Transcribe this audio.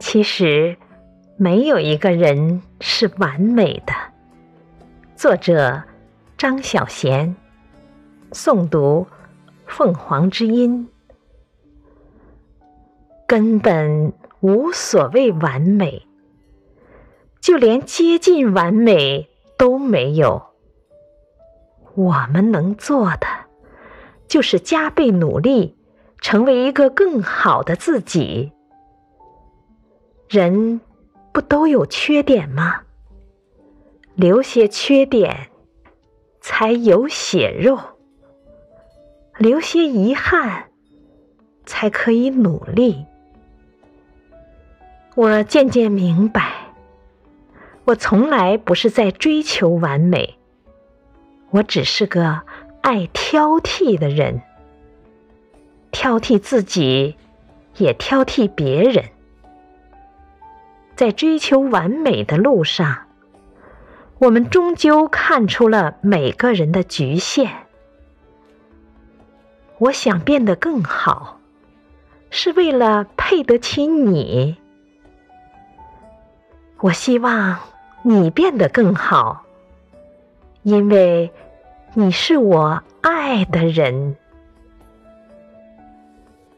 其实，没有一个人是完美的。作者：张小娴，诵读：凤凰之音。根本无所谓完美，就连接近完美都没有。我们能做的，就是加倍努力，成为一个更好的自己。人不都有缺点吗？留些缺点，才有血肉；留些遗憾，才可以努力。我渐渐明白，我从来不是在追求完美，我只是个爱挑剔的人，挑剔自己，也挑剔别人。在追求完美的路上，我们终究看出了每个人的局限。我想变得更好，是为了配得起你。我希望你变得更好，因为你是我爱的人。